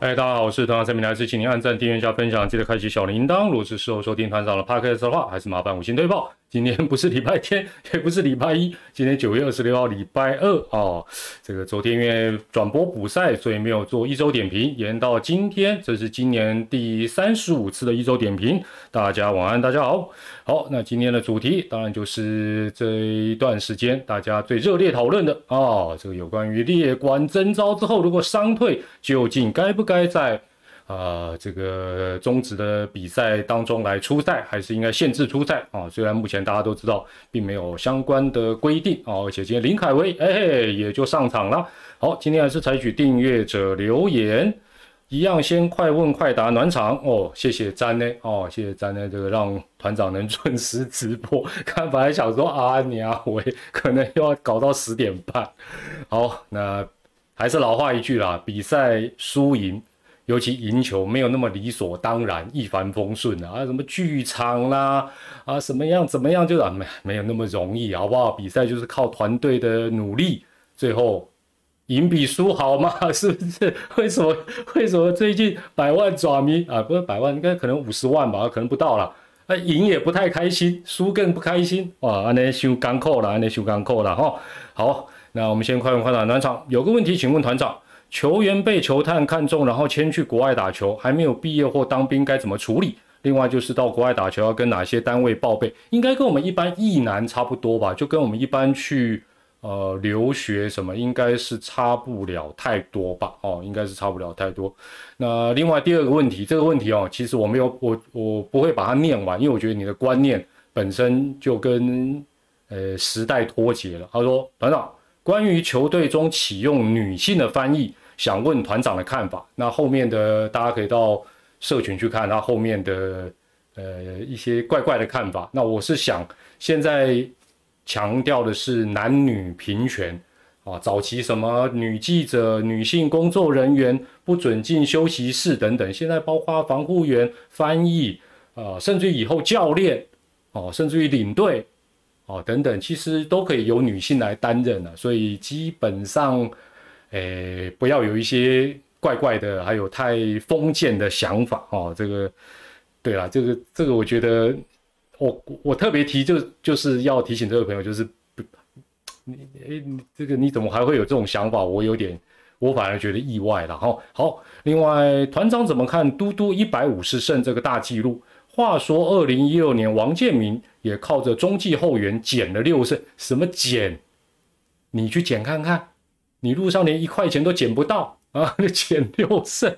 哎，大家好，我是团长三明来自，请您按赞、订阅加分享，记得开启小铃铛。如果是事后收听团长的 podcast 的话，还是麻烦五星推爆。今天不是礼拜天，也不是礼拜一，今天九月二十六号，礼拜二哦。这个昨天因为转播补赛，所以没有做一周点评，延到今天。这是今年第三十五次的一周点评。大家晚安，大家好。好，那今天的主题当然就是这一段时间大家最热烈讨论的啊，这个有关于列管征召之后，如果伤退，究竟该不该在？啊，这个终止的比赛当中来出赛，还是应该限制出赛啊？虽然目前大家都知道，并没有相关的规定啊，而且今天林凯威哎也就上场了。好，今天还是采取订阅者留言，一样先快问快答暖场哦。谢谢詹呢哦，谢谢詹呢，这个让团长能准时直播。看本来想说啊，你啊，我可能要搞到十点半。好，那还是老话一句啦，比赛输赢。尤其赢球没有那么理所当然、一帆风顺啊！什么剧场啦，啊，什么样怎么样，就啊没没有那么容易，好不好？比赛就是靠团队的努力，最后赢比输好嘛，是不是？为什么？为什么最近百万爪迷啊，不是百万，应该可能五十万吧，可能不到了。啊，赢也不太开心，输更不开心。哇，安尼修钢扣了，安尼修钢扣了哈。好，那我们先快问快答暖场。有个问题，请问团长。球员被球探看中，然后迁去国外打球，还没有毕业或当兵，该怎么处理？另外就是到国外打球要跟哪些单位报备？应该跟我们一般意男差不多吧？就跟我们一般去呃留学什么，应该是差不了太多吧？哦，应该是差不了太多。那另外第二个问题，这个问题哦，其实我没有我我不会把它念完，因为我觉得你的观念本身就跟呃时代脱节了。他说团长。关于球队中启用女性的翻译，想问团长的看法。那后面的大家可以到社群去看他后面的呃一些怪怪的看法。那我是想，现在强调的是男女平权啊，早期什么女记者、女性工作人员不准进休息室等等，现在包括防护员、翻译啊，甚至以后教练哦，甚至于领队。哦，等等，其实都可以由女性来担任了，所以基本上，诶，不要有一些怪怪的，还有太封建的想法哦。这个，对啦，这个这个，我觉得，我我特别提，就就是要提醒这位朋友，就是不，你诶，这个你怎么还会有这种想法？我有点，我反而觉得意外了哈。好，另外团长怎么看嘟嘟一百五十胜这个大纪录？话说，二零一六年王建民也靠着中继后援减了六胜。什么减？你去减看看，你路上连一块钱都捡不到啊！捡六胜，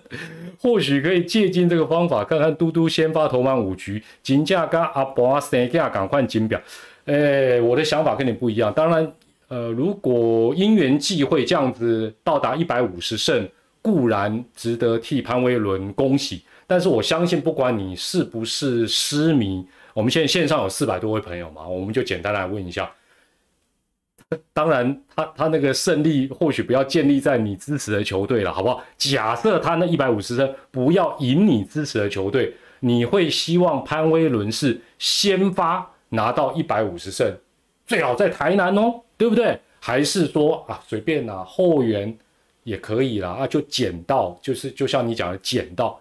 或许可以借鉴这个方法，看看嘟嘟先发投满五局，金价跟阿伯三价赶快金表。哎，我的想法跟你不一样。当然，呃，如果因缘际会这样子到达一百五十胜，固然值得替潘威伦恭喜。但是我相信，不管你是不是失迷，我们现在线上有四百多位朋友嘛，我们就简单来问一下。当然，他他那个胜利或许不要建立在你支持的球队了，好不好？假设他那一百五十胜不要赢你支持的球队，你会希望潘威伦是先发拿到一百五十胜，最好在台南哦，对不对？还是说啊随便拿后援也可以啦，啊就捡到，就是就像你讲的捡到。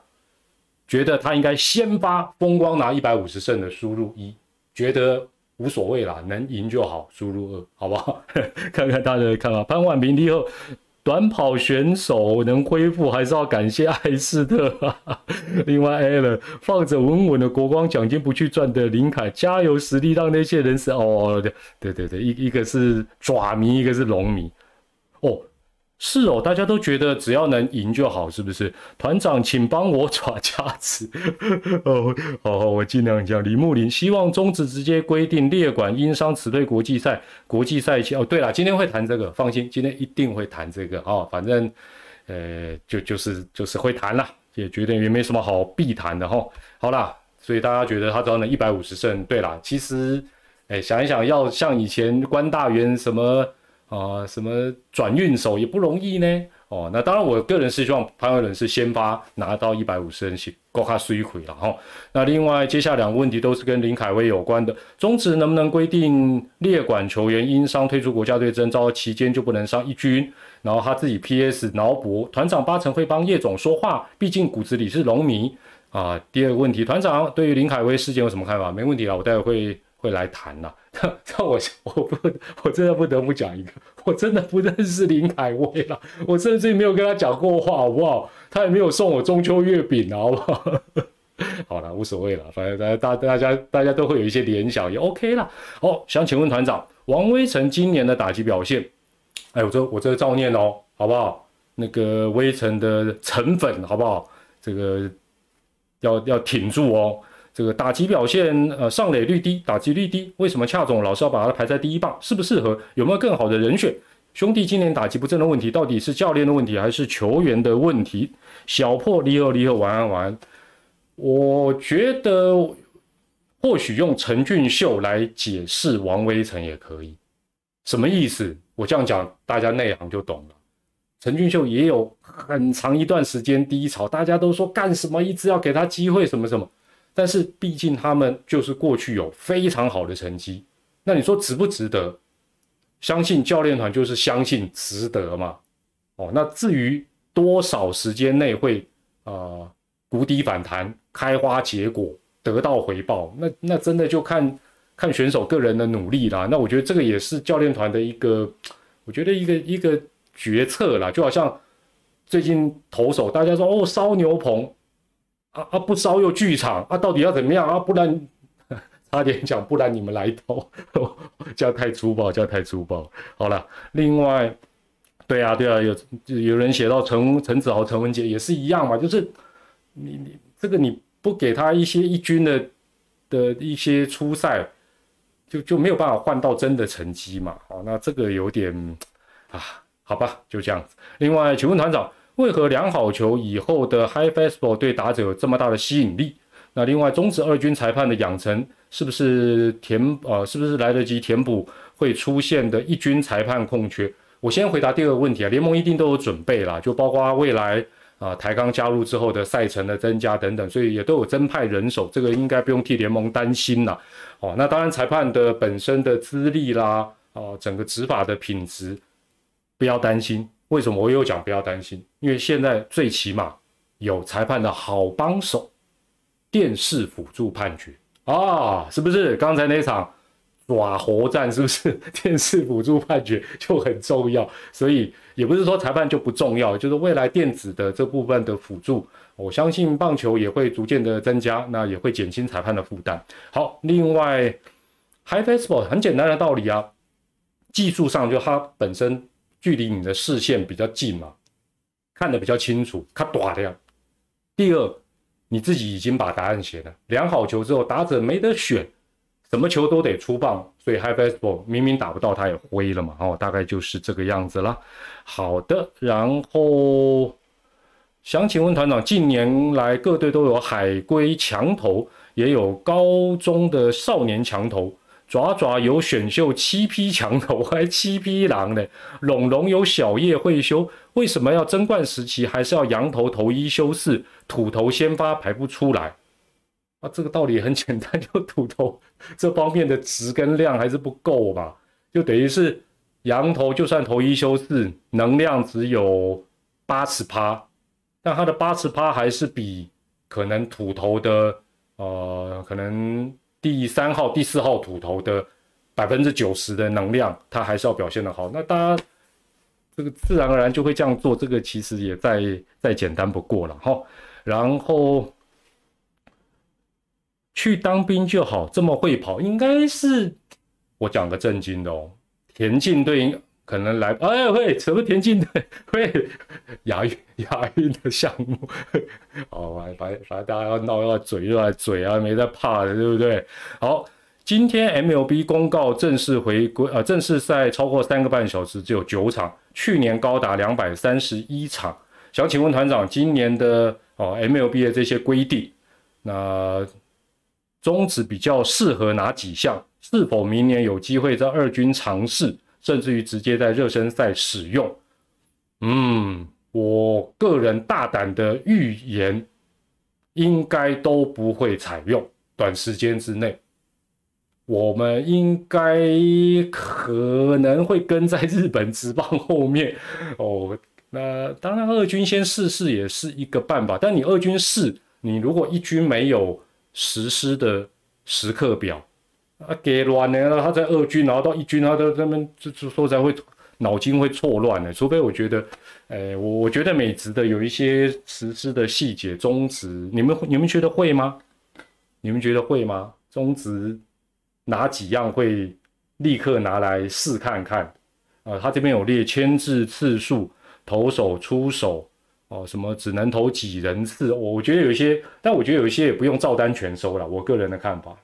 觉得他应该先发风光拿一百五十胜的输入一，觉得无所谓啦，能赢就好，输入二，好不好？看看大家的看法。潘婉平以后短跑选手能恢复，还是要感谢艾斯特。另外 a l 放着稳稳的国光奖金不去赚的林凯，加油实力让那些人是哦，对对对，一一个是爪迷，一个是龙迷，哦。是哦，大家都觉得只要能赢就好，是不是？团长，请帮我抓价值。哦，好，我尽量讲。李木林希望中止直接规定列管因伤辞退国际赛，国际赛期。哦，对了，今天会谈这个，放心，今天一定会谈这个啊。反正，呃，就就是就是会谈了，也觉得也没什么好必谈的哈。好啦，所以大家觉得他只要能一百五十胜，对啦，其实，哎，想一想，要像以前关大元什么。啊，什么转运手也不容易呢？哦，那当然，我个人是希望潘伟伦是先发拿到一百五十人席，够他水亏了哈。那另外，接下两个问题都是跟林凯威有关的。中职能不能规定列管球员因伤退出国家队征召期间就不能上一军？然后他自己 P.S. 脑补，团长八成会帮叶总说话，毕竟骨子里是龙迷啊。第二个问题，团长对于林凯威事件有什么看法？没问题了，我待会会。会来谈呐，那我我不我真的不得不讲一个，我真的不认识林凯威了，我甚至没有跟他讲过话，好不好？他也没有送我中秋月饼，好不好？好了，无所谓了，反正大大大家大家都会有一些联想，也 OK 了。哦，想请问团长，王威成今年的打击表现？哎，我这我这个照念哦，好不好？那个威成的成粉，好不好？这个要要挺住哦。这个打击表现，呃，上垒率低，打击率低，为什么恰总老是要把它排在第一棒？适不适合？有没有更好的人选？兄弟今年打击不正的问题，到底是教练的问题还是球员的问题？小破离合离合，晚安晚安。我觉得或许用陈俊秀来解释王威成也可以。什么意思？我这样讲，大家内行就懂了。陈俊秀也有很长一段时间低潮，大家都说干什么，一直要给他机会，什么什么。但是毕竟他们就是过去有非常好的成绩，那你说值不值得？相信教练团就是相信值得嘛。哦，那至于多少时间内会啊谷底反弹、开花结果、得到回报，那那真的就看看选手个人的努力啦。那我觉得这个也是教练团的一个，我觉得一个一个决策啦。就好像最近投手，大家说哦烧牛棚。啊啊！不烧又剧场啊！到底要怎么样啊？不然 差点讲，不然你们来偷，这样太粗暴，这样太粗暴。好了，另外，对啊，对啊，有有人写到陈陈子豪、陈文杰也是一样嘛，就是你你这个你不给他一些一军的的一些初赛，就就没有办法换到真的成绩嘛。好，那这个有点啊，好吧，就这样子。另外，请问团长。为何良好球以后的 High Fastball 对打者有这么大的吸引力？那另外，中职二军裁判的养成是不是填呃是不是来得及填补会出现的一军裁判空缺？我先回答第二个问题啊，联盟一定都有准备啦，就包括未来啊台钢加入之后的赛程的增加等等，所以也都有增派人手，这个应该不用替联盟担心啦。哦，那当然裁判的本身的资历啦，哦整个执法的品质不要担心。为什么我又讲不要担心？因为现在最起码有裁判的好帮手，电视辅助判决啊，是不是？刚才那场爪活战是不是 电视辅助判决就很重要？所以也不是说裁判就不重要，就是未来电子的这部分的辅助，我相信棒球也会逐渐的增加，那也会减轻裁判的负担。好，另外 High Fastball 很简单的道理啊，技术上就它本身。距离你的视线比较近嘛，看得比较清楚，看短的呀。第二，你自己已经把答案写了，量好球之后，打者没得选，什么球都得出棒，所以 high fastball 明明打不到，他也挥了嘛。哦，大概就是这个样子了。好的，然后想请问团长，近年来各队都有海归强投，也有高中的少年强投。爪爪有选秀七匹强头，还七匹狼呢。龙龙有小叶会修，为什么要争冠时期还是要羊头头一休四，土头先发排不出来？啊，这个道理很简单，就土头这方面的值跟量还是不够嘛，就等于是羊头就算头一休四，能量只有八十趴，但它的八十趴还是比可能土头的呃可能。第三号、第四号土头的百分之九十的能量，他还是要表现的好。那大家这个自然而然就会这样做，这个其实也再再简单不过了哈。然后去当兵就好，这么会跑，应该是我讲个正经的哦，田径队。可能来哎会什么田径队 会亚运 亚运的项目，好 反反反正大家要闹要嘴又来嘴啊，没在怕的，对不对？好，今天 MLB 公告正式回归，呃，正式赛超过三个半小时只有九场，去年高达两百三十一场。想请问团长，今年的哦 MLB 的这些规定，那中止比较适合哪几项？是否明年有机会在二军尝试？甚至于直接在热身赛使用，嗯，我个人大胆的预言，应该都不会采用。短时间之内，我们应该可能会跟在日本职棒后面 哦。那当然，二军先试试也是一个办法。但你二军试，你如果一军没有实施的时刻表，啊，给乱了，他在二军，然后到一军，他都他们就就说才会脑筋会错乱的。除非我觉得，哎，我我觉得美职的有一些实施的细节，中职，你们你们觉得会吗？你们觉得会吗？中职哪几样会立刻拿来试看看？啊，他这边有列牵制次数。投手出手哦，什么只能投几人次？我觉得有一些，但我觉得有一些也不用照单全收了。我个人的看法。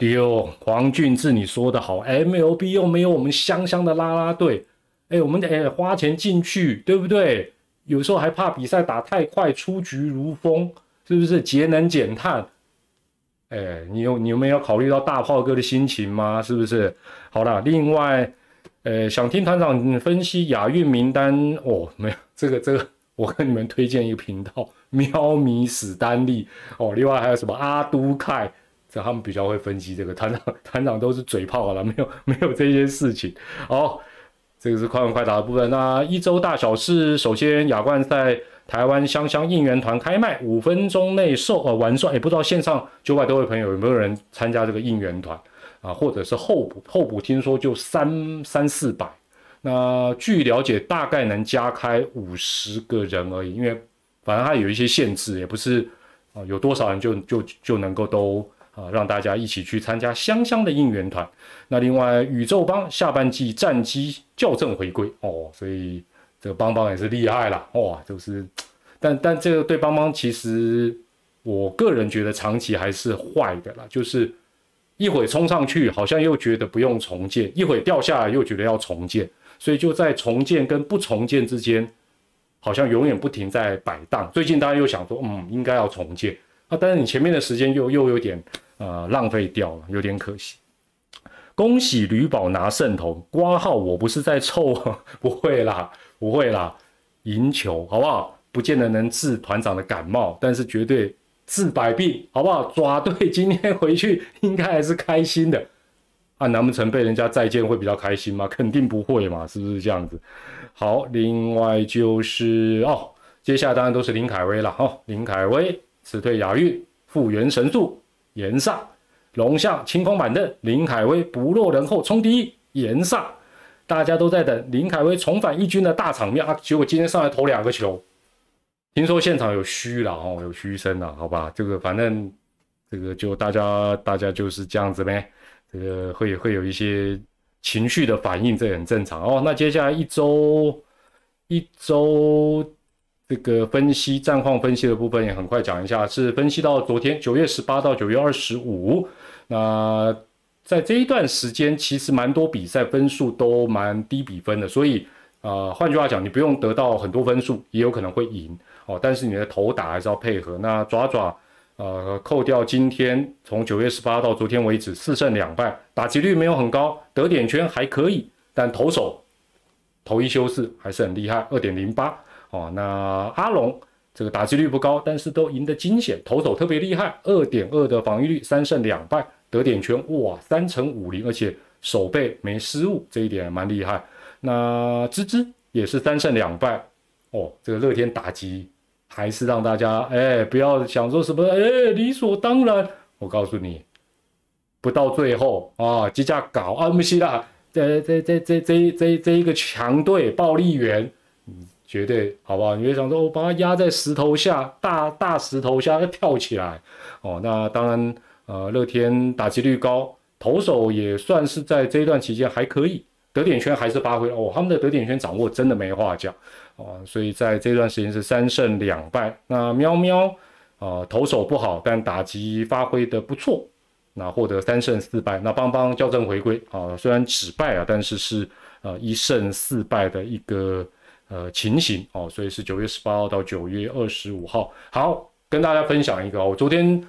丢黄俊志，你说的好，MLB 又没有我们香香的啦啦队，哎，我们哎花钱进去，对不对？有时候还怕比赛打太快，出局如风，是不是？节能减碳。哎，你有你有没有考虑到大炮哥的心情吗？是不是？好了，另外，呃，想听团长分析亚运名单哦，没有这个这个，我跟你们推荐一个频道，喵咪史丹利哦，另外还有什么阿都凯，这他们比较会分析这个 团长团长都是嘴炮了，没有 没有这些事情。好，这个是快问快答的部分。那一周大小事，首先亚冠赛。台湾香香应援团开卖，五分钟内售呃完售，也不知道线上九百多位朋友有没有人参加这个应援团啊，或者是候补候补，听说就三三四百。那据了解，大概能加开五十个人而已，因为反正它有一些限制，也不是啊有多少人就就就能够都啊让大家一起去参加香香的应援团。那另外宇宙帮下半季战机校正回归哦，所以。这个邦邦也是厉害了哇，就是，但但这个对邦邦其实，我个人觉得长期还是坏的啦，就是一会冲上去好像又觉得不用重建，一会掉下来又觉得要重建，所以就在重建跟不重建之间，好像永远不停在摆荡。最近大家又想说，嗯，应该要重建啊，但是你前面的时间又又有点呃浪费掉了，有点可惜。恭喜吕宝拿胜头，挂号我不是在凑，不会啦。不会啦，赢球好不好？不见得能治团长的感冒，但是绝对治百病，好不好？抓队今天回去应该还是开心的啊！难不成被人家再见会比较开心吗？肯定不会嘛，是不是这样子？好，另外就是哦，接下来当然都是林凯威了哦。林凯威辞退亚运，复原神速，岩上龙象清空板凳，林凯威不落人后冲第一，岩上。大家都在等林凯威重返一军的大场面啊！结果今天上来投两个球，听说现场有嘘了哦，有嘘声了，好吧？这个反正这个就大家大家就是这样子呗，这个会会有一些情绪的反应，这很正常哦。那接下来一周一周这个分析战况分析的部分也很快讲一下，是分析到昨天九月十八到九月二十五，那。在这一段时间，其实蛮多比赛分数都蛮低比分的，所以，呃，换句话讲，你不用得到很多分数，也有可能会赢哦。但是你的头打还是要配合。那爪爪，呃，扣掉今天从九月十八到昨天为止四胜两败，打击率没有很高，得点圈还可以，但投手投一休四还是很厉害，二点零八哦。那阿龙这个打击率不高，但是都赢得惊险，投手特别厉害，二点二的防御率，三胜两败。得点权哇，三乘五零，而且手背没失误，这一点蛮厉害。那芝芝也是三胜两败哦，这个乐天打击还是让大家哎不要想说什么哎理所当然。我告诉你，不到最后啊，机架搞啊不是啦，这这这这这这这一个强队暴力员，绝对好不好？你别想说我把它压在石头下，大大石头下要跳起来哦，那当然。呃，乐天打击率高，投手也算是在这一段期间还可以，得点圈还是发挥哦，他们的得点圈掌握真的没话讲哦，所以在这段时间是三胜两败。那喵喵啊，投手不好，但打击发挥的不错，那获得三胜四败。那邦邦校正回归啊，虽然只败啊，但是是呃一胜四败的一个呃情形哦，所以是九月十八号到九月二十五号。好，跟大家分享一个，我昨天。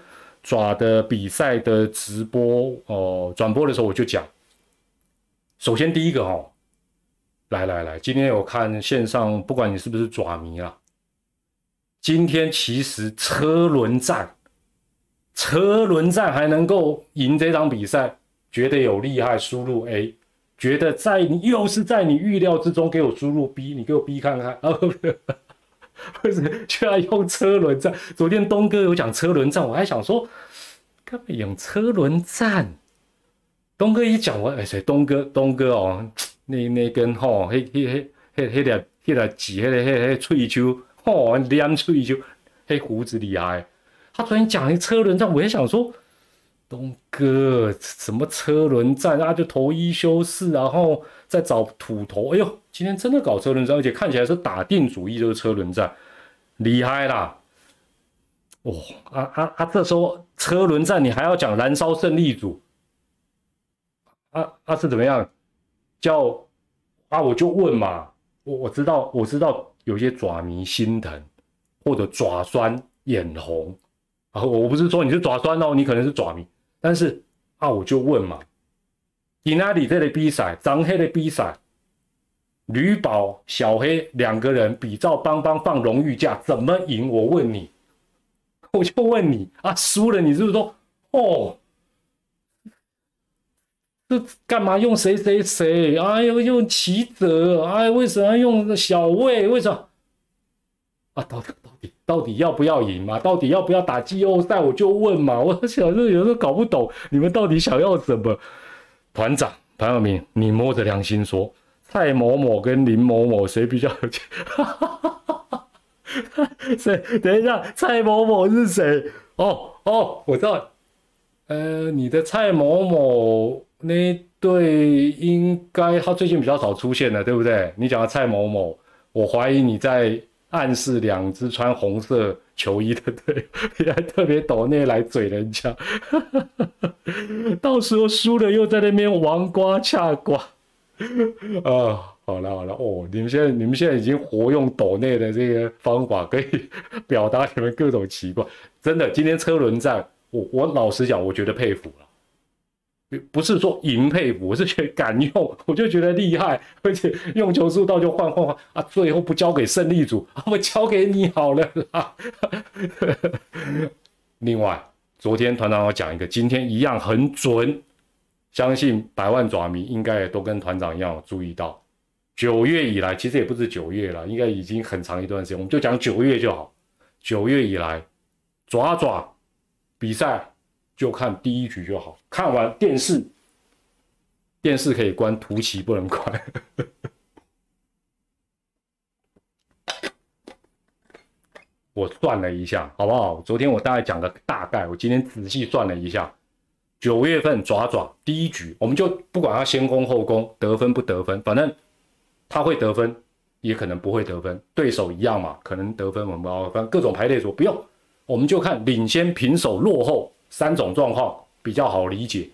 爪的比赛的直播哦，转播的时候我就讲，首先第一个哈，来来来，今天有看线上，不管你是不是爪迷啊，今天其实车轮战，车轮战还能够赢这场比赛，觉得有厉害，输入 A，觉得在你又是在你预料之中，给我输入 B，你给我 B 看看啊，不是，居然用车轮战。昨天东哥有讲车轮战，我还想说，干嘛用车轮战？东哥一讲完，哎，谁？东哥，东哥哦，那那根吼，迄迄迄迄迄条迄条挤，迄个迄迄喙鬚，吼，两喙鬚，迄胡子厉害。他昨天讲一车轮战，我也想说，东哥什么车轮战啊？就投一休四，然后再找土头。哎呦，今天真的搞车轮战，而且看起来是打定主意就是车轮战，厉害啦！哦，啊啊啊！这时候车轮战你还要讲燃烧胜利组。啊啊是怎么样？叫啊我就问嘛，我我知道我知道有些爪迷心疼，或者爪酸眼红啊，我不是说你是爪酸哦，你可能是爪迷，但是啊我就问嘛，你那里这类比赛，张黑的比赛，吕宝小黑两个人比照邦邦放荣誉假，怎么赢？我问你，我就问你啊，输了你是不是说哦？这干嘛用谁谁谁？哎呦，用齐泽，哎，为什么用小魏？为什么？啊，到底到底到底要不要赢嘛？到底要不要打季后赛？我就问嘛。我小时候有时候搞不懂，你们到底想要什么？团长潘晓明，你摸着良心说，蔡某某跟林某某谁比较有钱？谁？等一下，蔡某某是谁？哦哦，我知道，呃，你的蔡某某。那对应该他最近比较少出现了，对不对？你讲的蔡某某，我怀疑你在暗示两只穿红色球衣的队，你还特别抖内来嘴人家，到时候输了又在那边王瓜恰瓜。啊，好了好了哦，你们现在你们现在已经活用抖内的这个方法，可以表达你们各种奇怪。真的，今天车轮战，我我老实讲，我觉得佩服了。不是说赢佩服，我是觉得敢用，我就觉得厉害，而且用球速到就换换换啊，最后不交给胜利组，我交给你好了啦。另外，昨天团长要讲一个，今天一样很准，相信百万爪迷应该也都跟团长一样注意到，九月以来，其实也不止九月了，应该已经很长一段时间，我们就讲九月就好。九月以来，爪爪比赛。就看第一局就好，看完电视，电视可以关，图奇不能关。我算了一下，好不好？昨天我大概讲个大概，我今天仔细算了一下，九月份爪爪第一局，我们就不管他先攻后攻，得分不得分，反正他会得分，也可能不会得分，对手一样嘛，可能得分我们不反正各种排列组不用，我们就看领先、平手、落后。三种状况比较好理解。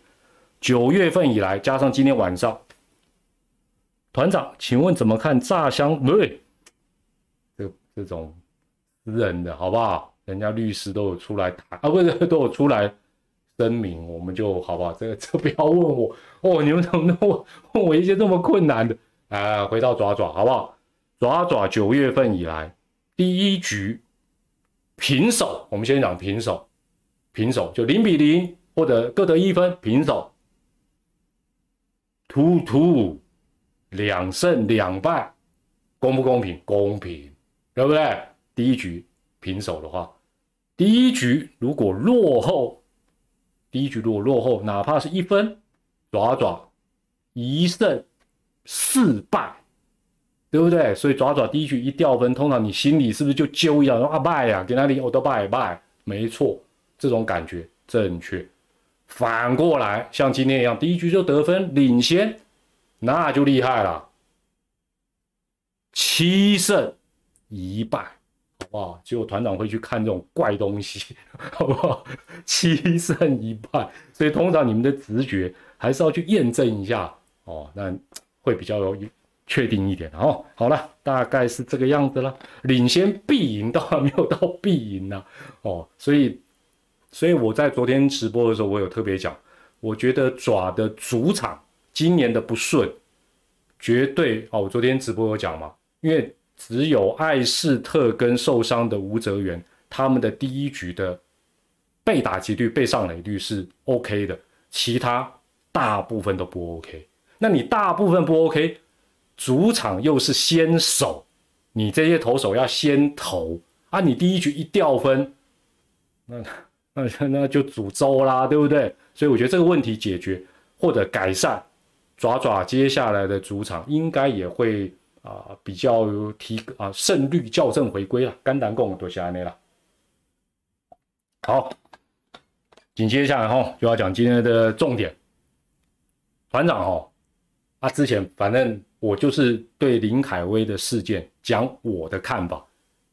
九月份以来，加上今天晚上，团长，请问怎么看炸香？不对，这这种私人的好不好？人家律师都有出来谈啊，不是 都有出来声明，我们就好不好？这个这不要问我哦，你们怎么问问我一些这么困难的？啊，回到爪爪好不好？爪爪九月份以来第一局平手，我们先讲平手。平手就零比零，或者各得一分，平手。突突两胜两败，公不公平？公平，对不对？第一局平手的话，第一局如果落后，第一局如果落后，哪怕是一分，爪爪一胜四败，对不对？所以爪爪第一局一掉分，通常你心里是不是就揪一下说啊败呀？给哪里我都败败，没错。这种感觉正确，反过来像今天一样，第一局就得分领先，那就厉害了。七胜一败，好不好？结果团长会去看这种怪东西，好不好？七胜一败，所以通常你们的直觉还是要去验证一下哦，那会比较有确定一点哦。好了，大概是这个样子了，领先必赢，倒还没有到必赢呢哦，所以。所以我在昨天直播的时候，我有特别讲，我觉得爪的主场今年的不顺，绝对哦，我昨天直播有讲嘛，因为只有艾士特跟受伤的吴泽源，他们的第一局的被打击率、被上垒率是 OK 的，其他大部分都不 OK。那你大部分不 OK，主场又是先手，你这些投手要先投啊，你第一局一掉分，那那 那就煮粥啦，对不对？所以我觉得这个问题解决或者改善。爪爪接下来的主场应该也会啊比较提啊胜率校正回归了，肝胆共多下来了。好，紧接下来哈就要讲今天的重点，团长哈，啊之前反正我就是对林凯威的事件讲我的看法，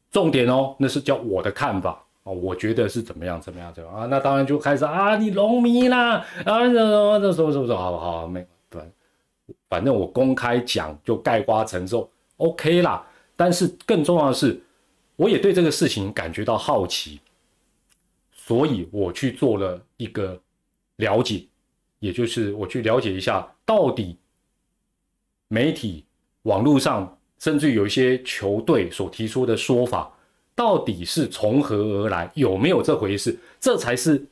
重点哦那是叫我的看法哦，我觉得是怎么样怎么样怎么样啊，那当然就开始啊你龙迷啦啊这这什么什么什么好不好没对。反正我公开讲就盖瓜承受，OK 啦。但是更重要的是，我也对这个事情感觉到好奇，所以我去做了一个了解，也就是我去了解一下，到底媒体、网络上，甚至有一些球队所提出的说法，到底是从何而来，有没有这回事？这才是。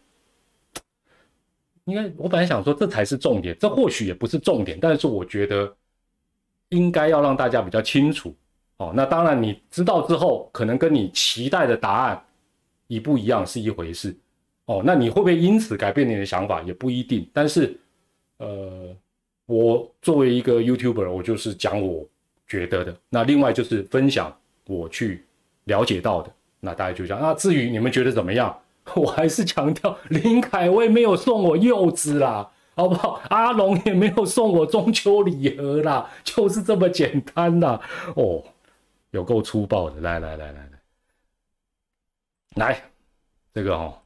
应该，我本来想说这才是重点，这或许也不是重点，但是我觉得应该要让大家比较清楚哦。那当然，你知道之后，可能跟你期待的答案一不一样是一回事哦。那你会不会因此改变你的想法也不一定。但是，呃，我作为一个 YouTuber，我就是讲我觉得的。那另外就是分享我去了解到的。那大家就讲，那至于你们觉得怎么样？我还是强调，林凯威没有送我柚子啦，好不好？阿龙也没有送我中秋礼盒啦，就是这么简单啦。哦，有够粗暴的，来来来来来，来这个哦，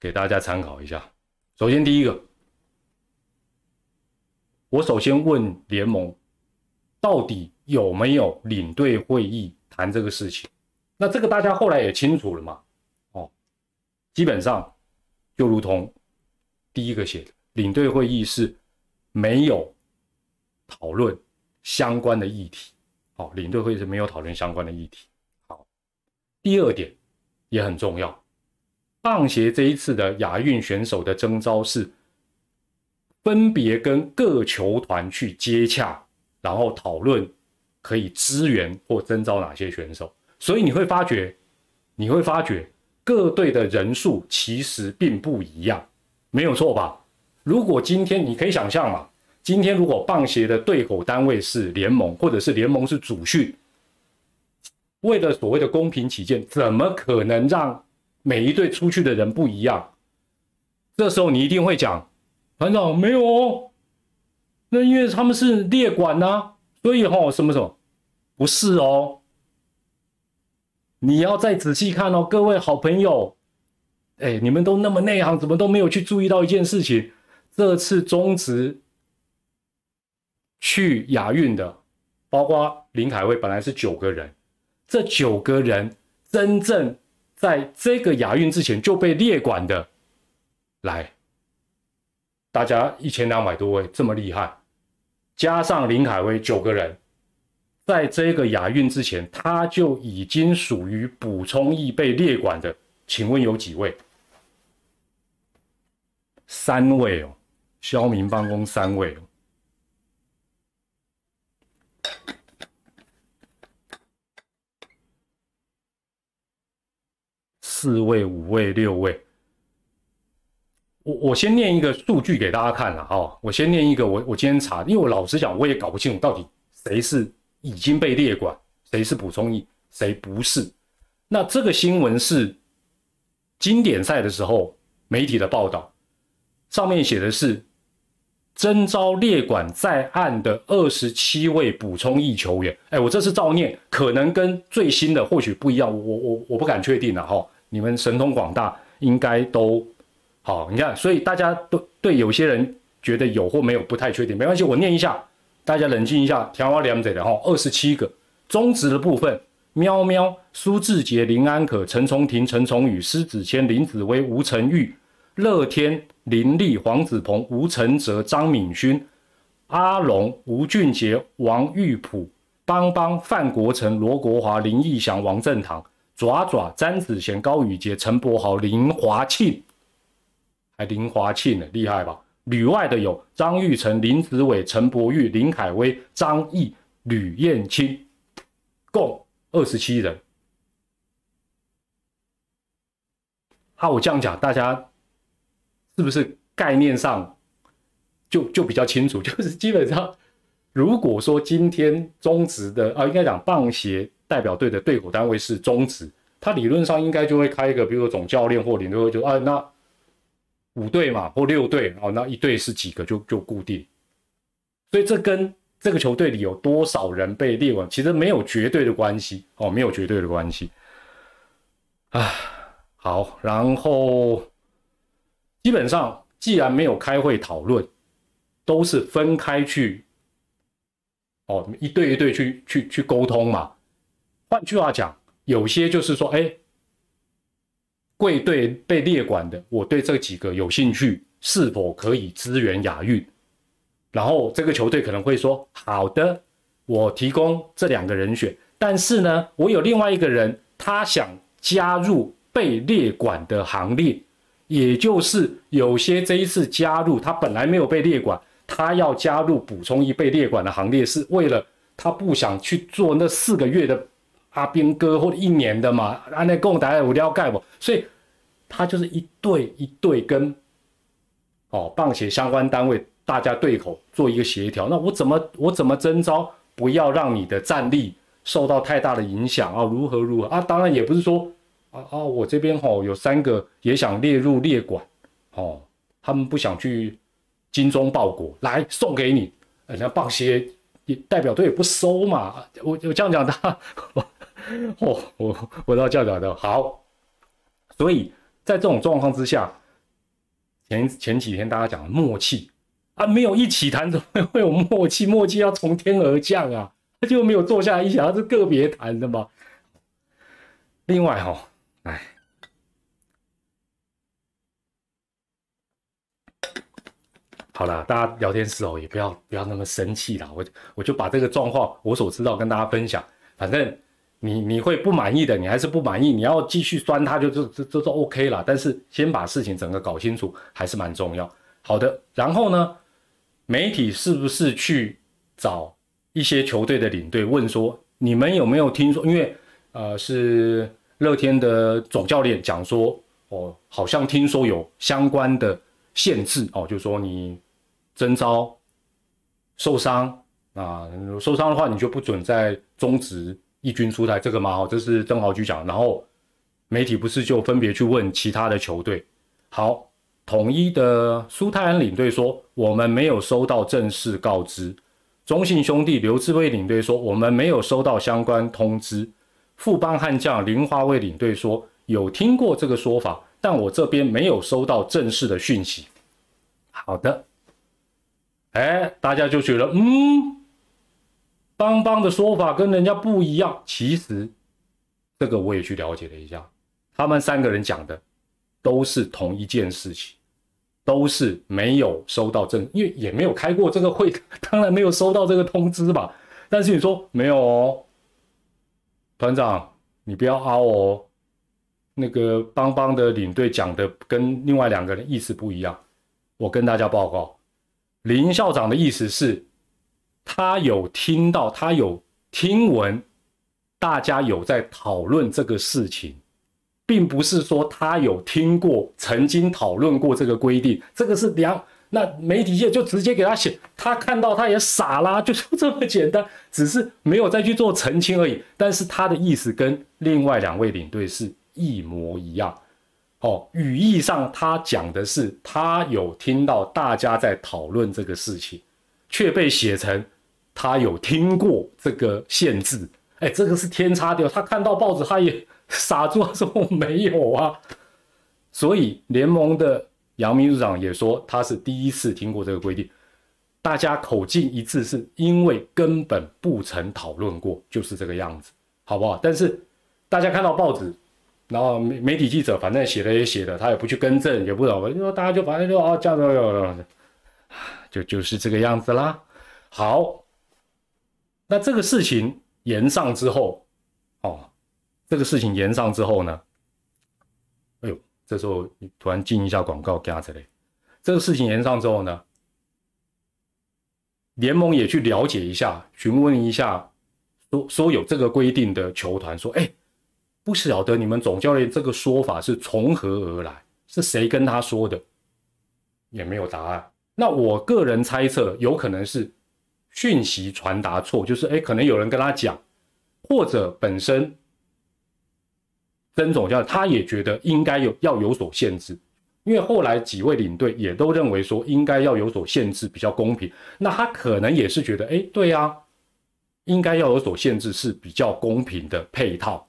给大家参考一下。首先第一个，我首先问联盟，到底有没有领队会议谈这个事情？那这个大家后来也清楚了嘛？哦基本上就如同第一个写的，领队会议是没有讨论相关的议题。好，领队会议是没有讨论相关的议题。好，第二点也很重要，棒协这一次的亚运选手的征招是分别跟各球团去接洽，然后讨论可以支援或征招哪些选手。所以你会发觉，你会发觉。各队的人数其实并不一样，没有错吧？如果今天你可以想象嘛，今天如果棒协的对口单位是联盟，或者是联盟是主训，为了所谓的公平起见，怎么可能让每一队出去的人不一样？这时候你一定会讲，团长没有哦，那因为他们是列管呐，所以哈什么什么不是哦。你要再仔细看哦，各位好朋友，哎，你们都那么内行，怎么都没有去注意到一件事情？这次中职去亚运的，包括林凯威，本来是九个人，这九个人真正在这个亚运之前就被列管的，来，大家一千两百多位这么厉害，加上林凯威九个人。在这个亚运之前，他就已经属于补充易被列管的。请问有几位？三位哦，肖明办公三位哦，四位、五位、六位。我我先念一个数据给大家看了哦，我先念一个，我我今天查，因为我老实讲，我也搞不清楚到底谁是。已经被列管，谁是补充役，谁不是？那这个新闻是经典赛的时候媒体的报道，上面写的是征召列管在案的二十七位补充役球员。哎，我这是照念，可能跟最新的或许不一样，我我我不敢确定了哈。你们神通广大，应该都好。你看，所以大家都对有些人觉得有或没有不太确定，没关系，我念一下。大家冷静一下，调花两者的哈，二十七个中职的部分，喵喵、苏志杰、林安可、陈崇廷、陈崇宇、施子谦、林子威、吴成玉、乐天、林立、黄子鹏、吴承哲、张敏勋、阿龙、吴俊杰、王玉普、邦邦、范国成、罗国华、林义祥、王正堂、爪爪、詹子贤、高宇杰、陈柏豪、林华庆，还林华庆呢，厉害吧？旅外的有张玉成、林子伟、陈柏玉、林凯威、张毅、吕燕青，共二十七人。啊，我这样讲，大家是不是概念上就就比较清楚？就是基本上，如果说今天中职的啊，应该讲棒协代表队的队口单位是中职，他理论上应该就会开一个，比如说总教练或领队会就啊，那五队嘛或六队哦，那一队是几个就就固定。所以这跟这个球队里有多少人被列完，其实没有绝对的关系哦，没有绝对的关系。啊。好，然后基本上既然没有开会讨论，都是分开去，哦，一对一对去去去沟通嘛。换句话讲，有些就是说，哎，贵队被列管的，我对这几个有兴趣，是否可以支援亚运？然后这个球队可能会说，好的，我提供这两个人选，但是呢，我有另外一个人，他想加入。被列管的行列，也就是有些这一次加入，他本来没有被列管，他要加入补充一被列管的行列，是为了他不想去做那四个月的阿兵哥或者一年的嘛？安内共打五条盖不？所以他就是一对一对跟哦棒协相关单位大家对口做一个协调。那我怎么我怎么征招，不要让你的战力受到太大的影响啊？如何如何啊？当然也不是说。啊啊！我这边吼有三个也想列入列管，哦，他们不想去精忠报国，来送给你，人家棒协代表队也不收嘛。我我这样讲他，哦，我我都要这样讲的。好，所以在这种状况之下，前前几天大家讲默契啊，没有一起谈怎么会有默契？默契要从天而降啊，他就没有坐下来一想，是个别谈的嘛。另外哈。哎，好了，大家聊天时候也不要不要那么生气了。我我就把这个状况我所知道跟大家分享。反正你你会不满意的，你还是不满意，你要继续酸他，就就就就 OK 了。但是先把事情整个搞清楚还是蛮重要。好的，然后呢，媒体是不是去找一些球队的领队问说，你们有没有听说？因为呃是。乐天的总教练讲说：“哦，好像听说有相关的限制哦，就说你征招受伤啊，受伤的话你就不准再中职一军出台这个嘛。哦，这是曾豪局讲。然后媒体不是就分别去问其他的球队。好，统一的苏泰安领队说我们没有收到正式告知。中信兄弟刘志威领队说我们没有收到相关通知。”副帮悍将林华卫领队说：“有听过这个说法，但我这边没有收到正式的讯息。”好的，哎，大家就觉得，嗯，邦邦的说法跟人家不一样。其实，这个我也去了解了一下，他们三个人讲的都是同一件事情，都是没有收到证，因为也没有开过这个会，当然没有收到这个通知吧。但是你说没有哦。团长，你不要凹哦。那个邦邦的领队讲的跟另外两个人意思不一样。我跟大家报告，林校长的意思是，他有听到，他有听闻，大家有在讨论这个事情，并不是说他有听过，曾经讨论过这个规定。这个是两。那媒体界就直接给他写，他看到他也傻啦，就这么简单，只是没有再去做澄清而已。但是他的意思跟另外两位领队是一模一样，哦，语义上他讲的是他有听到大家在讨论这个事情，却被写成他有听过这个限制，哎，这个是天差地他看到报纸他也傻住，他说我没有啊，所以联盟的。杨秘书长也说他是第一次听过这个规定，大家口径一致，是因为根本不曾讨论过，就是这个样子，好不好？但是大家看到报纸，然后媒媒体记者反正写的也写的，他也不去更正，也不懂，就说大家就反正就啊这样子，就就是这个样子啦。好，那这个事情延上之后，哦，这个事情延上之后呢，哎呦，这时候你突然进一下广告加这里，这个事情延上之后呢，联盟也去了解一下，询问一下，说说有这个规定的球团说，哎，不晓得你们总教练这个说法是从何而来，是谁跟他说的，也没有答案。那我个人猜测，有可能是。讯息传达错，就是哎，可能有人跟他讲，或者本身曾总教他也觉得应该有要有所限制，因为后来几位领队也都认为说应该要有所限制比较公平，那他可能也是觉得哎，对呀，应该要有所限制是比较公平的配套，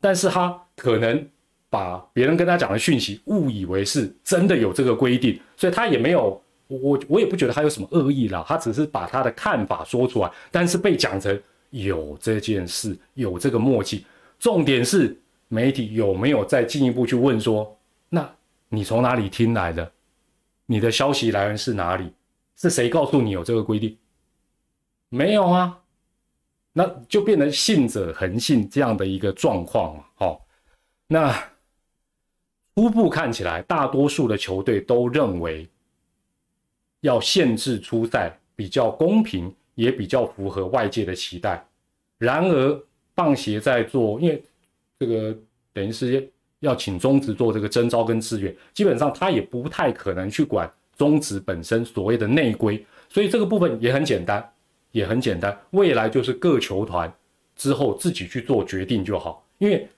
但是他可能把别人跟他讲的讯息误以为是真的有这个规定，所以他也没有。我我也不觉得他有什么恶意啦，他只是把他的看法说出来，但是被讲成有这件事，有这个默契。重点是媒体有没有再进一步去问说，那你从哪里听来的？你的消息来源是哪里？是谁告诉你有这个规定？没有啊，那就变成信者恒信这样的一个状况嘛。好，那初步看起来，大多数的球队都认为。要限制出赛比较公平，也比较符合外界的期待。然而，棒协在做，因为这个等于是要请中职做这个征招跟志愿，基本上他也不太可能去管中职本身所谓的内规，所以这个部分也很简单，也很简单。未来就是各球团之后自己去做决定就好。因为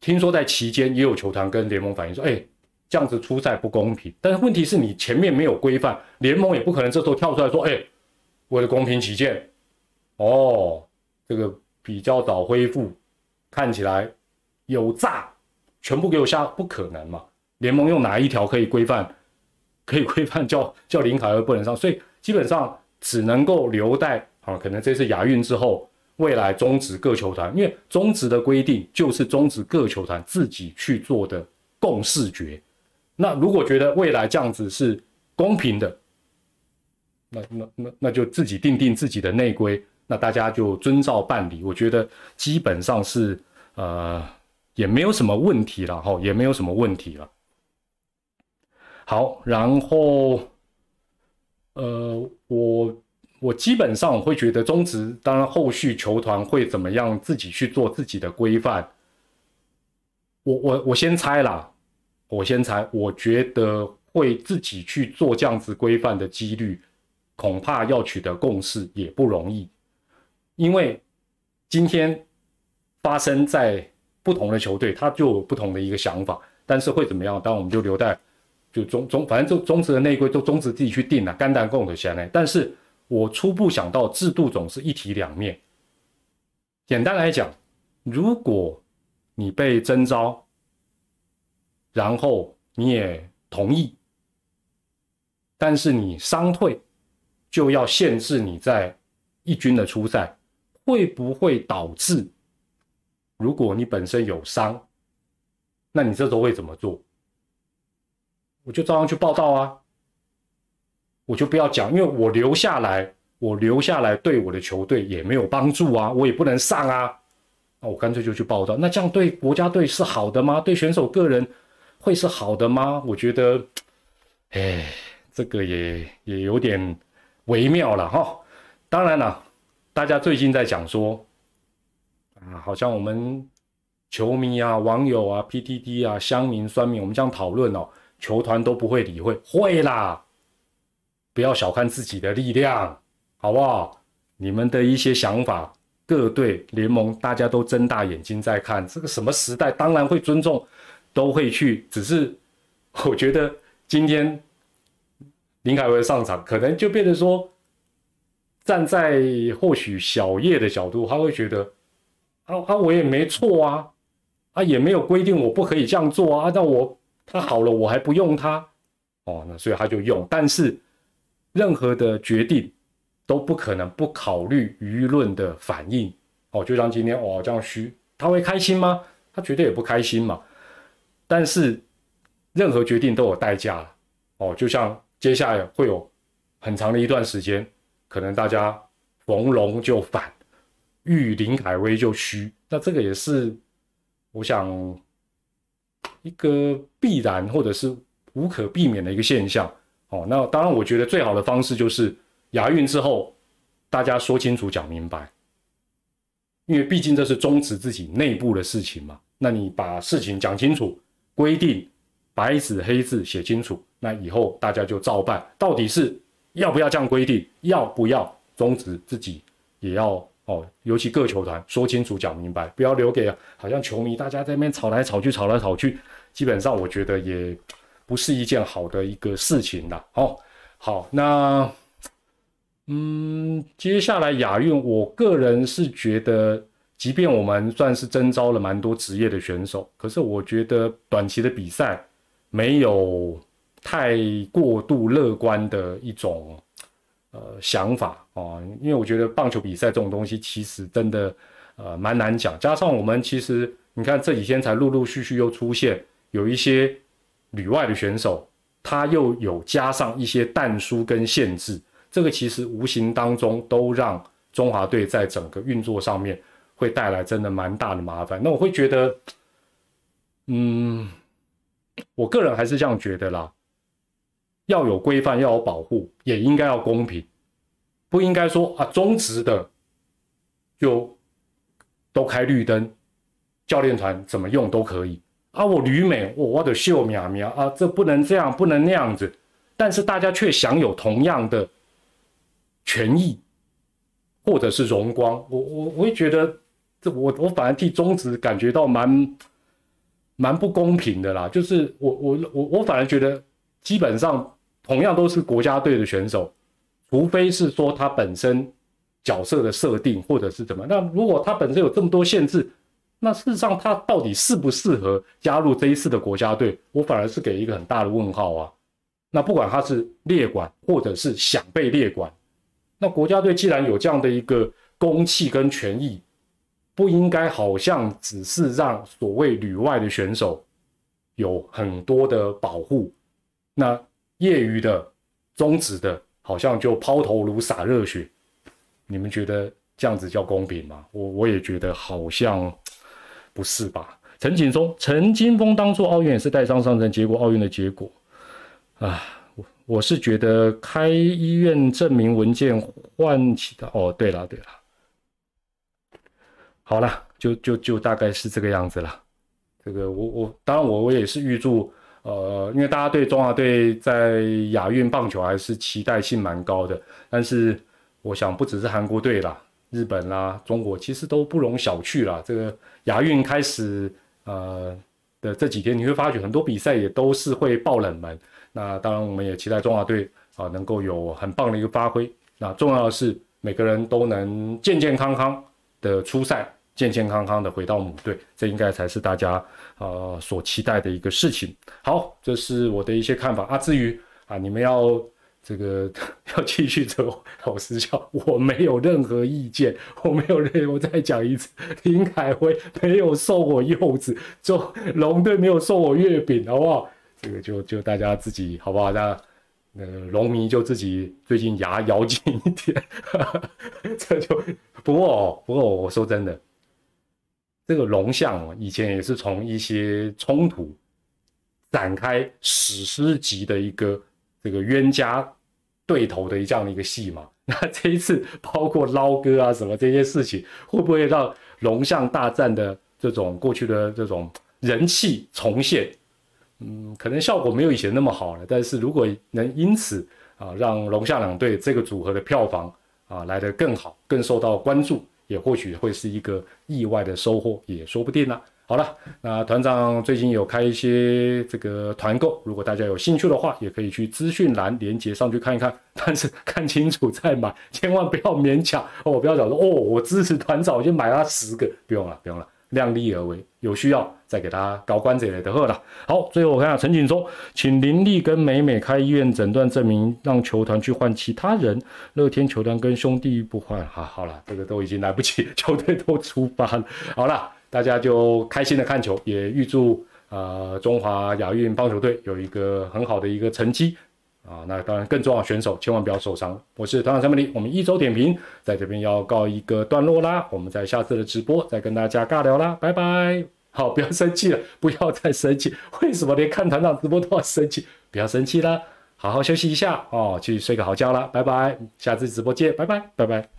听说在期间也有球团跟联盟反映说，哎。这样子出赛不公平，但是问题是你前面没有规范，联盟也不可能这时候跳出来说：“哎，为了公平起见，哦，这个比较早恢复，看起来有诈，全部给我下，不可能嘛？联盟用哪一条可以规范？可以规范 叫叫林凯尔不能上，所以基本上只能够留待啊，可能这次亚运之后，未来终止各球团，因为终止的规定就是终止各球团自己去做的共视觉。那如果觉得未来这样子是公平的，那那那那就自己定定自己的内规，那大家就遵照办理。我觉得基本上是呃也没有什么问题了哈，也没有什么问题了。好，然后呃我我基本上我会觉得中职，当然后续球团会怎么样自己去做自己的规范，我我我先猜啦。我先猜，我觉得会自己去做这样子规范的几率，恐怕要取得共识也不容易。因为今天发生在不同的球队，他就有不同的一个想法。但是会怎么样？当然我们就留待就中中，反正就中职的内规都中职自己去定了，肝胆共的先来。但是我初步想到，制度总是一体两面。简单来讲，如果你被征召，然后你也同意，但是你伤退就要限制你在一军的出赛，会不会导致？如果你本身有伤，那你这时候会怎么做？我就照样去报道啊，我就不要讲，因为我留下来，我留下来对我的球队也没有帮助啊，我也不能上啊，那我干脆就去报道。那这样对国家队是好的吗？对选手个人？会是好的吗？我觉得，哎，这个也也有点微妙了哈。当然了，大家最近在讲说，啊，好像我们球迷啊、网友啊、PTT 啊、乡民、酸民，我们这样讨论哦，球团都不会理会，会啦，不要小看自己的力量，好不好？你们的一些想法，各队联盟大家都睁大眼睛在看，这个什么时代，当然会尊重。都会去，只是 我觉得今天林凯威上场，可能就变成说，站在或许小叶的角度，他会觉得啊啊，我也没错啊，啊也没有规定我不可以这样做啊，那我他好了，我还不用他哦，那所以他就用，但是任何的决定都不可能不考虑舆论的反应哦，就像今天哦这样虚，他会开心吗？他绝对也不开心嘛。但是，任何决定都有代价，哦，就像接下来会有很长的一段时间，可能大家逢龙就反，遇林凯威就虚，那这个也是我想一个必然或者是无可避免的一个现象。哦，那当然，我觉得最好的方式就是亚运之后，大家说清楚、讲明白，因为毕竟这是终止自己内部的事情嘛。那你把事情讲清楚，规定白纸黑字写清楚，那以后大家就照办。到底是要不要这样规定？要不要终止自己也要哦？尤其各球团说清楚、讲明白，不要留给好像球迷大家在那边吵来吵去、吵来吵去。基本上，我觉得也。不是一件好的一个事情啦。哦，好，那嗯，接下来亚运，我个人是觉得，即便我们算是征招了蛮多职业的选手，可是我觉得短期的比赛没有太过度乐观的一种呃想法啊，因为我觉得棒球比赛这种东西其实真的呃蛮难讲，加上我们其实你看这几天才陆陆续续又出现有一些。旅外的选手，他又有加上一些弹书跟限制，这个其实无形当中都让中华队在整个运作上面会带来真的蛮大的麻烦。那我会觉得，嗯，我个人还是这样觉得啦，要有规范，要有保护，也应该要公平，不应该说啊中职的就都开绿灯，教练团怎么用都可以。啊，我旅美，我我的秀苗苗啊，这不能这样，不能那样子，但是大家却享有同样的权益，或者是荣光，我我我会觉得，这我我反而替中职感觉到蛮蛮不公平的啦，就是我我我我反而觉得，基本上同样都是国家队的选手，除非是说他本身角色的设定或者是怎么，那如果他本身有这么多限制。那事实上，他到底适不适合加入这一次的国家队？我反而是给一个很大的问号啊。那不管他是列管，或者是想被列管，那国家队既然有这样的一个公器跟权益，不应该好像只是让所谓旅外的选手有很多的保护，那业余的、中职的，好像就抛头颅洒热血。你们觉得这样子叫公平吗？我我也觉得好像。不是吧？陈锦松、陈金峰当初奥运也是带伤上阵，结果奥运的结果啊，我我是觉得开医院证明文件换起的哦。对了对了，好了，就就就大概是这个样子了。这个我我当然我我也是预祝呃，因为大家对中华队在亚运棒球还是期待性蛮高的，但是我想不只是韩国队啦。日本啦，中国其实都不容小觑啦。这个亚运开始，呃的这几天，你会发觉很多比赛也都是会爆冷门。那当然，我们也期待中华队啊能够有很棒的一个发挥。那重要的是，每个人都能健健康康的出赛，健健康康的回到母队，这应该才是大家呃所期待的一个事情。好，这是我的一些看法啊。至于啊，你们要。这个 要继续走，老实讲，我没有任何意见，我没有任，我再讲一次，林凯辉没有送我柚子，就龙队没有送我月饼，好不好？这个就就大家自己好不好？那那龙迷就自己最近牙咬紧一点，这就不过不过我说真的，这个龙象以前也是从一些冲突展开史诗级的一个这个冤家。对头的这样的一个戏嘛，那这一次包括捞哥啊什么这些事情，会不会让龙象大战的这种过去的这种人气重现？嗯，可能效果没有以前那么好了，但是如果能因此啊让龙象两队这个组合的票房啊来得更好，更受到关注，也或许会是一个意外的收获，也说不定呢。好了，那团长最近有开一些这个团购，如果大家有兴趣的话，也可以去资讯栏连接上去看一看。但是 看清楚再买，千万不要勉强哦！不要讲说哦，我支持团长，我就买他十个，不用了，不用了，量力而为，有需要再给他高官这类的喝了。好，最后我看下陈锦忠，请林立跟美美开医院诊断证明，让球团去换其他人。乐天球团跟兄弟不换，好，好了，这个都已经来不及，球队都出发了。好了。大家就开心的看球，也预祝呃中华亚运棒球队有一个很好的一个成绩。啊，那当然更重要，选手千万不要受伤。我是团长三百里，我们一周点评在这边要告一个段落啦，我们在下次的直播再跟大家尬聊啦，拜拜。好，不要生气了，不要再生气。为什么连看团长直播都要生气？不要生气啦，好好休息一下哦，去睡个好觉啦，拜拜。下次直播见，拜拜，拜拜。